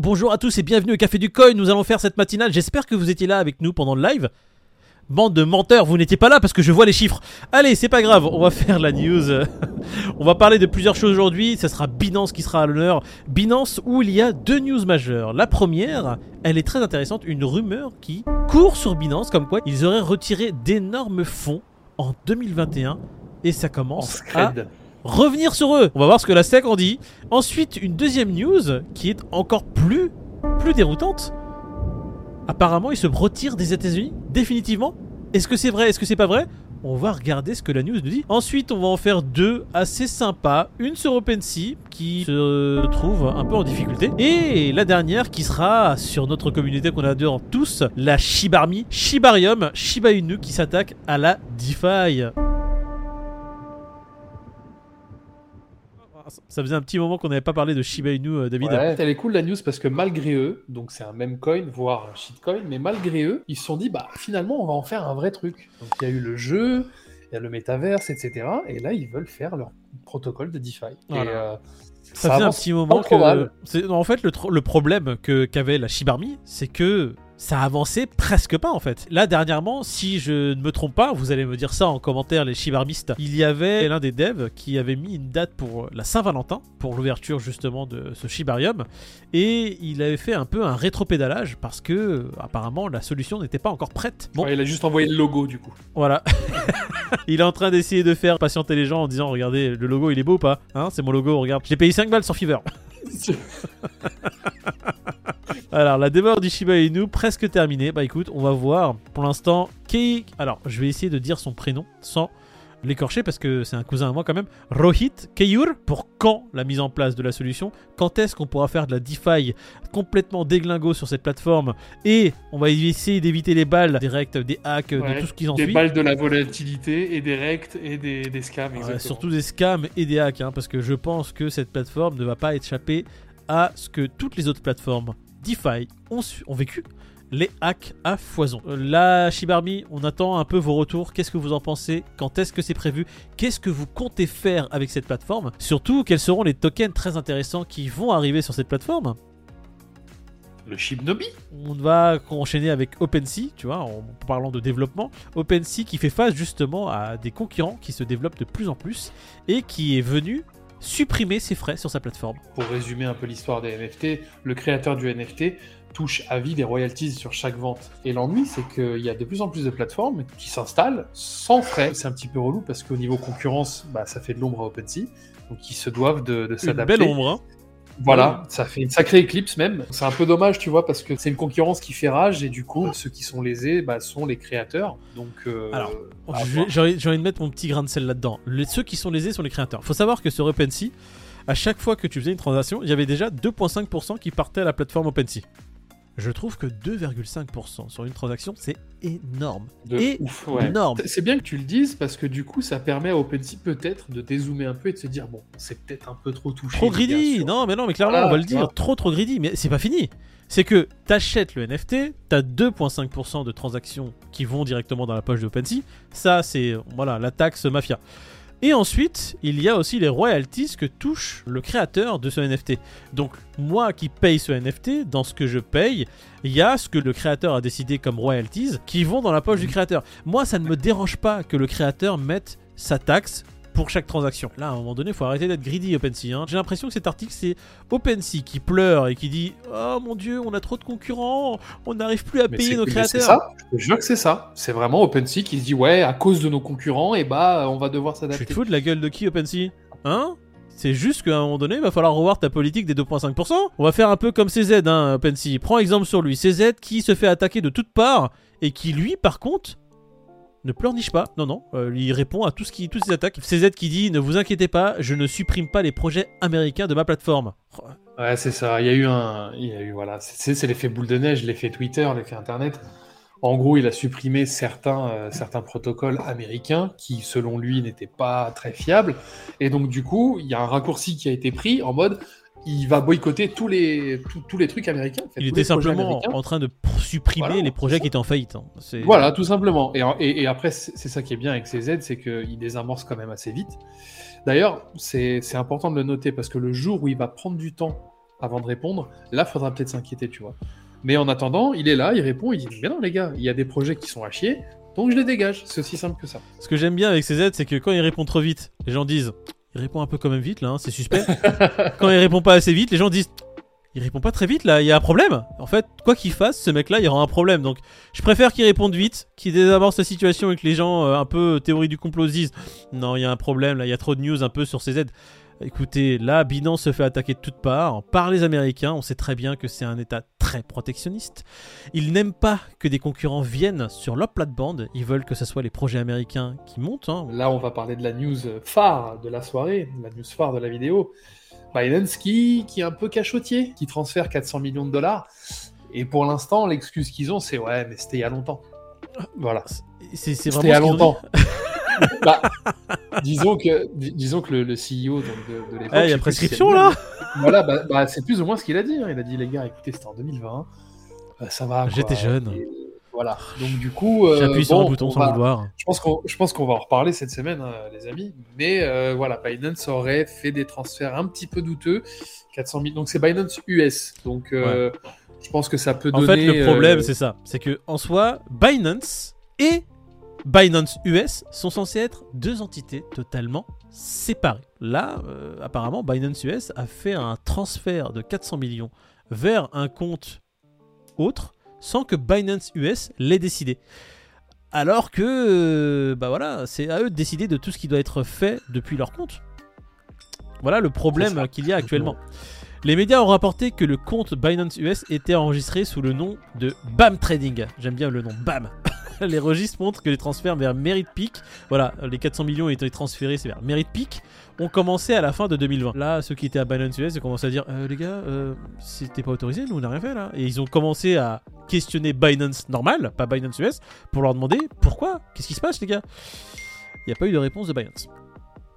Bonjour à tous et bienvenue au Café du Coin. Nous allons faire cette matinale. J'espère que vous étiez là avec nous pendant le live. Bande de menteurs, vous n'étiez pas là parce que je vois les chiffres. Allez, c'est pas grave, on va faire la news. on va parler de plusieurs choses aujourd'hui. Ce sera Binance qui sera à l'honneur. Binance où il y a deux news majeures. La première, elle est très intéressante. Une rumeur qui court sur Binance comme quoi ils auraient retiré d'énormes fonds en 2021 et ça commence à revenir sur eux. On va voir ce que la SEC en dit. Ensuite, une deuxième news qui est encore plus, déroutante. Apparemment, ils se retirent des États-Unis définitivement. Est-ce que c'est vrai? Est-ce que c'est pas vrai? On va regarder ce que la news nous dit. Ensuite, on va en faire deux assez sympas. Une sur OpenSea qui se trouve un peu en difficulté. Et la dernière qui sera sur notre communauté qu'on adore tous, la Shibarmi, Shibarium, Shiba Inu qui s'attaque à la DeFi. Ça faisait un petit moment qu'on n'avait pas parlé de Shiba Inu, euh, David. Ouais, elle est cool la news parce que malgré eux, donc c'est un même coin, voire un shitcoin, mais malgré eux, ils se sont dit, bah finalement, on va en faire un vrai truc. Donc il y a eu le jeu, il y a le métaverse, etc. Et là, ils veulent faire leur protocole de DeFi. Et, euh, ça, faisait un petit moment que. En fait, le, le problème qu'avait la Shibarmi, c'est que ça avançait presque pas en fait. Là dernièrement, si je ne me trompe pas, vous allez me dire ça en commentaire les chibarmistes, il y avait l'un des devs qui avait mis une date pour la Saint-Valentin, pour l'ouverture justement de ce Shibarium, et il avait fait un peu un rétropédalage parce que apparemment la solution n'était pas encore prête. Bon, il a juste envoyé le logo du coup. Voilà. il est en train d'essayer de faire patienter les gens en disant regardez le logo il est beau ou pas? Hein, c'est mon logo, regarde. J'ai payé 5 balles sur Fiverr. Alors, la démon du Shiba Inu presque terminée. Bah écoute, on va voir. Pour l'instant, Kei. Alors, je vais essayer de dire son prénom sans l'écorcher parce que c'est un cousin à moi quand même. Rohit Keyur. Pour quand la mise en place de la solution? Quand est-ce qu'on pourra faire de la DeFi complètement déglingo sur cette plateforme? Et on va essayer d'éviter les balles directes, des hacks, de tout ce qui en suit. Des balles de la volatilité et des rects et des, scams. surtout des scams et des hacks. Hein, parce que je pense que cette plateforme ne va pas échapper à ce que toutes les autres plateformes DeFi ont, vécu les hacks à foison. Euh, la Shibarmi, on attend un peu vos retours. Qu'est-ce que vous en pensez? Quand est-ce que c'est prévu? Qu'est-ce que vous comptez faire avec cette plateforme? Surtout, quels seront les tokens très intéressants qui vont arriver sur cette plateforme? Le Shibnobi On va enchaîner avec OpenSea, tu vois, en parlant de développement. OpenSea qui fait face justement à des concurrents qui se développent de plus en plus et qui est venu supprimer ses frais sur sa plateforme. Pour résumer un peu l'histoire des NFT, le créateur du NFT touche à vie des royalties sur chaque vente. Et l'ennui, c'est qu'il y a de plus en plus de plateformes qui s'installent sans frais. C'est un petit peu relou parce qu'au niveau concurrence, bah, ça fait de l'ombre à OpenSea. Donc ils se doivent de, de s'adapter. Belle ombre, hein voilà, ça fait une sacrée éclipse même. C'est un peu dommage, tu vois, parce que c'est une concurrence qui fait rage et du coup, ceux qui sont lésés bah, sont les créateurs. Donc, euh, alors, j'ai envie de mettre mon petit grain de sel là-dedans. ceux qui sont lésés sont les créateurs. Faut savoir que sur OpenSea, à chaque fois que tu faisais une transaction, il y avait déjà 2,5% qui partaient à la plateforme OpenSea. Je trouve que 2,5% sur une transaction, c'est énorme. De ouf, énorme. C'est bien que tu le dises parce que du coup, ça permet à OpenSea peut-être de dézoomer un peu et de se dire bon, c'est peut-être un peu trop touché. Trop greedy Non, mais non, mais clairement, on va le dire. Trop, trop greedy. Mais c'est pas fini. C'est que t'achètes le NFT, t'as 2,5% de transactions qui vont directement dans la poche de OpenSea. Ça, c'est voilà la taxe mafia. Et ensuite, il y a aussi les royalties que touche le créateur de ce NFT. Donc moi qui paye ce NFT, dans ce que je paye, il y a ce que le créateur a décidé comme royalties qui vont dans la poche du créateur. Moi, ça ne me dérange pas que le créateur mette sa taxe pour chaque transaction. Là, à un moment donné, il faut arrêter d'être greedy OpenSea. Hein. J'ai l'impression que cet article, c'est OpenSea qui pleure et qui dit Oh mon dieu, on a trop de concurrents, on n'arrive plus à payer nos créateurs. C'est ça, je veux que c'est ça. C'est vraiment OpenSea qui se dit Ouais, à cause de nos concurrents, et eh bah, on va devoir s'adapter. Tu te fous de la gueule de qui, OpenSea? Hein? C'est juste qu'à un moment donné, il va falloir revoir ta politique des 2,5%. On va faire un peu comme CZ, hein, OpenSea. Prends exemple sur lui. CZ qui se fait attaquer de toutes parts et qui, lui, par contre, ne pleurniche pas. Non, non, euh, il répond à tout ce qui, toutes ses attaques. CZ qui dit Ne vous inquiétez pas, je ne supprime pas les projets américains de ma plateforme. Ouais, c'est ça. Il y a eu un. Il y a eu, voilà. C'est l'effet boule de neige, l'effet Twitter, l'effet Internet. En gros, il a supprimé certains, euh, certains protocoles américains qui, selon lui, n'étaient pas très fiables. Et donc, du coup, il y a un raccourci qui a été pris en mode il va boycotter tous les, tous les trucs américains. il était simplement en train de supprimer les projets qui étaient en faillite. Hein. Voilà, tout simplement. Et, et, après, c'est ça qui est bien avec CZ, c'est qu'il désamorce quand même assez vite. D'ailleurs, c'est important de le noter parce que le jour où il va prendre du temps avant de répondre. Là, faudra peut-être s'inquiéter, tu vois. Mais en attendant, il est là, il répond, il dit Mais non, les gars, il y a des projets qui sont à chier, donc je les dégage. C'est aussi simple que ça. Ce que j'aime bien avec CZ, c'est que quand il répond trop vite, les gens disent Il répond un peu quand même vite là, hein, c'est suspect. quand il répond pas assez vite, les gens disent Il répond pas très vite là, il y a un problème. En fait, quoi qu'il fasse, ce mec là, il y aura un problème. Donc je préfère qu'il réponde vite, qu'il désamorce sa situation et que les gens, euh, un peu théorie du complot, se disent Non, il y a un problème là, il y a trop de news un peu sur CZ. Écoutez, là, Binance se fait attaquer de toutes parts par les Américains. On sait très bien que c'est un État très protectionniste. Ils n'aiment pas que des concurrents viennent sur leur plate-bande. Ils veulent que ce soit les projets américains qui montent. hein. Là, on va parler de la news phare de la soirée, la news phare de la vidéo. Binance qui, qui est un peu cachotier, qui transfère 400 millions de dollars. Et pour l'instant, l'excuse qu'ils ont, c'est ouais, mais c'était il y a longtemps. Voilà. C'est C'était il y a longtemps. Bah, disons que, dis- disons que le, le CEO donc, de, de l'époque. Eh, il y a prescription si là Voilà, bah, bah, c'est plus ou moins ce qu'il a dit. hein. Il a dit les gars, écoutez, c'était en 2020. euh, ça va. J'étais jeune. Et voilà. Donc du coup, euh, J'appuie sur bon, un bouton on sans va- le vouloir. je pense qu'on va en reparler cette semaine, hein, les amis. Mais euh, voilà, Binance aurait fait des transferts un petit peu douteux. 400 000. Donc c'est Binance US. Donc je pense que ça peut En donner. fait, le problème, c'est ça. C'est que, en soi, Binance et Binance US sont censés être deux entités totalement séparées. Là, euh, apparemment, Binance US a fait un transfert de 400 millions vers un compte autre sans que Binance US l'ait décidé. Alors que, euh, bah voilà, c'est à eux de décider de tout ce qui doit être fait depuis leur compte. Voilà le problème qu'il y a actuellement. Les médias ont rapporté que le compte Binance US était enregistré sous le nom de BAM Trading. J'aime bien le nom BAM. les registres montrent que les transferts vers Merit Peak, voilà, les 400 millions ont été transférés c'est vers Merit Peak, ont commencé à la fin de 2020. Là, ceux qui étaient à Binance US ont commencé à dire Euh, les gars, euh, c'était pas autorisé, nous on n'a rien fait là. Et ils ont commencé à questionner Binance normal, pas Binance US, pour leur demander pourquoi, qu'est-ce qui se passe les gars? Il n'y a pas eu de réponse de Binance.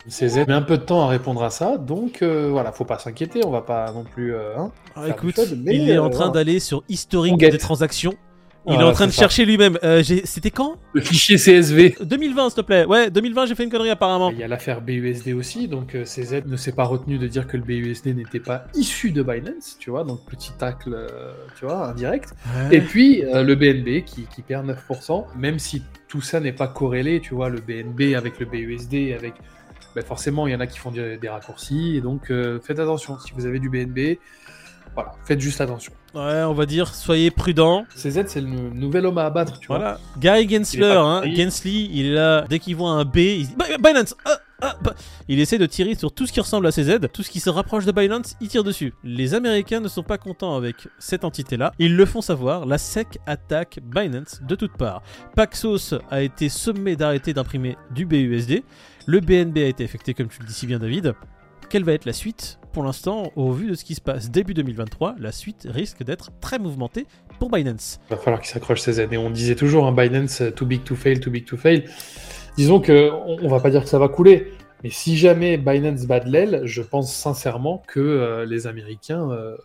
CZ met un peu de temps à répondre à ça, donc euh, voilà, faut pas s'inquiéter, on va pas non plus. euh, hein. Ah, écoute, mais, il est en train d'aller sur historique des transactions. Il est en train de ça. chercher lui-même. Euh, C'était quand? Le fichier CSV. 2020, s'il te plaît. Ouais, 2020, j'ai fait une connerie apparemment. Il y a l'affaire BUSD aussi, donc euh, CZ ne s'est pas retenu de dire que le BUSD n'était pas issu de Binance, tu vois, donc petit tacle, euh, tu vois, indirect. Et puis euh, le BNB qui, qui perd 9%, même si tout ça n'est pas corrélé, tu vois, le BNB avec le BUSD, avec. ben, forcément, il y en a qui font des, des raccourcis, et donc euh, faites attention. Si vous avez du BNB, voilà, faites juste attention. Ouais, on va dire, soyez prudents. CZ, c'est le nou- nouvel homme à abattre, tu vois. Guy Gensler, hein. Gensly, il est là. Dès qu'il voit un B, il dit Bi- Binance ah, ah, bah. Il essaie de tirer sur tout ce qui ressemble à CZ. Tout ce qui se rapproche de Binance, il tire dessus. Les Américains ne sont pas contents avec cette entité-là. Ils le font savoir. La SEC attaque Binance de toutes parts. Paxos a été sommé d'arrêter d'imprimer du BUSD. Le BNB a été affecté, comme tu le dis si bien, David. Quelle va être la suite Pour l'instant, au vu de ce qui se passe début 2023, la suite risque d'être très mouvementée pour Binance. Il va falloir qu'il s'accroche CZ. Et on disait toujours, un Binance, euh, too big to fail, too big to fail. Disons que on, on va pas dire que ça va couler, mais si jamais Binance bat de l'aile, je pense sincèrement que euh, les Américains euh,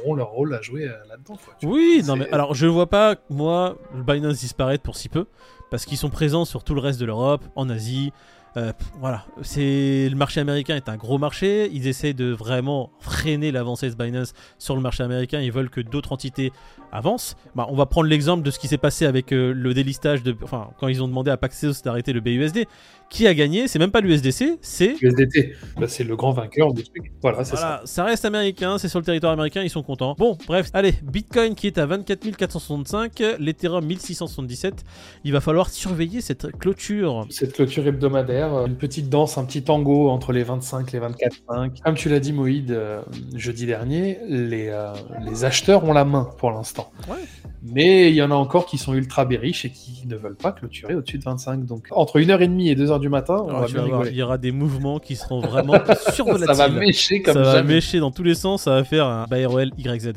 auront leur rôle à jouer euh, là-dedans. Oui, non mais alors je vois pas moi Binance disparaître pour si peu parce qu'ils sont présents sur tout le reste de l'Europe, en Asie. Euh, voilà, c'est le marché américain est un gros marché. Ils essaient de vraiment freiner l'avancée de Binance sur le marché américain. Ils veulent que d'autres entités avancent. Bah, on va prendre l'exemple de ce qui s'est passé avec euh, le délistage de, enfin, quand ils ont demandé à Paxos d'arrêter le BUSD. Qui a gagné? C'est même pas l'USDC, c'est USDT, bah, c'est le grand vainqueur du truc. Voilà, c'est voilà, ça. reste américain, c'est sur le territoire américain, ils sont contents. Bon, bref, allez, Bitcoin qui est à 24 465, l'Ethereum 1677. Il va falloir surveiller cette clôture. ça. Cette clôture hebdomadaire, euh, une petite danse, un petit tango entre les 25 et les 24,5. Comme tu l'as dit, Moïd, euh, jeudi dernier, les, euh, les acheteurs ont la main pour l'instant. Ouais. Mais il y en a encore qui sont ultra bearish et qui ne veulent pas clôturer au-dessus de 25. Donc entre 1h30 et 2h du matin, on Alors, va bien vas voir, rigoler. il y aura des mouvements qui seront vraiment survolatiles. Ça va mécher comme Ça va jamais. mécher dans tous les sens, ça va faire un BROL YZ. Ouais.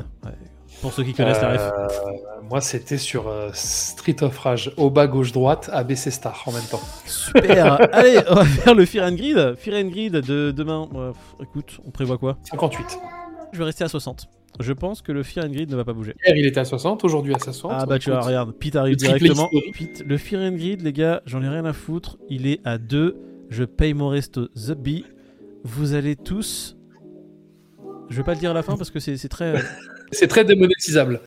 Pour ceux qui connaissent la ref. Euh, moi, c'était sur euh, Street of Rage, au bas gauche-droite, ABC Star en même temps. Super Allez, on va faire le Fear and Grid. Fear and Grid de demain. Écoute, on prévoit quoi? 58. Je vais rester à 60. Je pense que le Fear and Grid ne va pas bouger. Hier, il était à 60, aujourd'hui à 60. Ah bah tu vois, regarde, Pete arrive directement. Pete, le Fear and Grid, les gars, j'en ai rien à foutre. Il est à 2. Je paye mon resto The Bee. Vous allez tous Je vais pas le dire à la fin parce que c'est c'est très. C'est très démonétisable.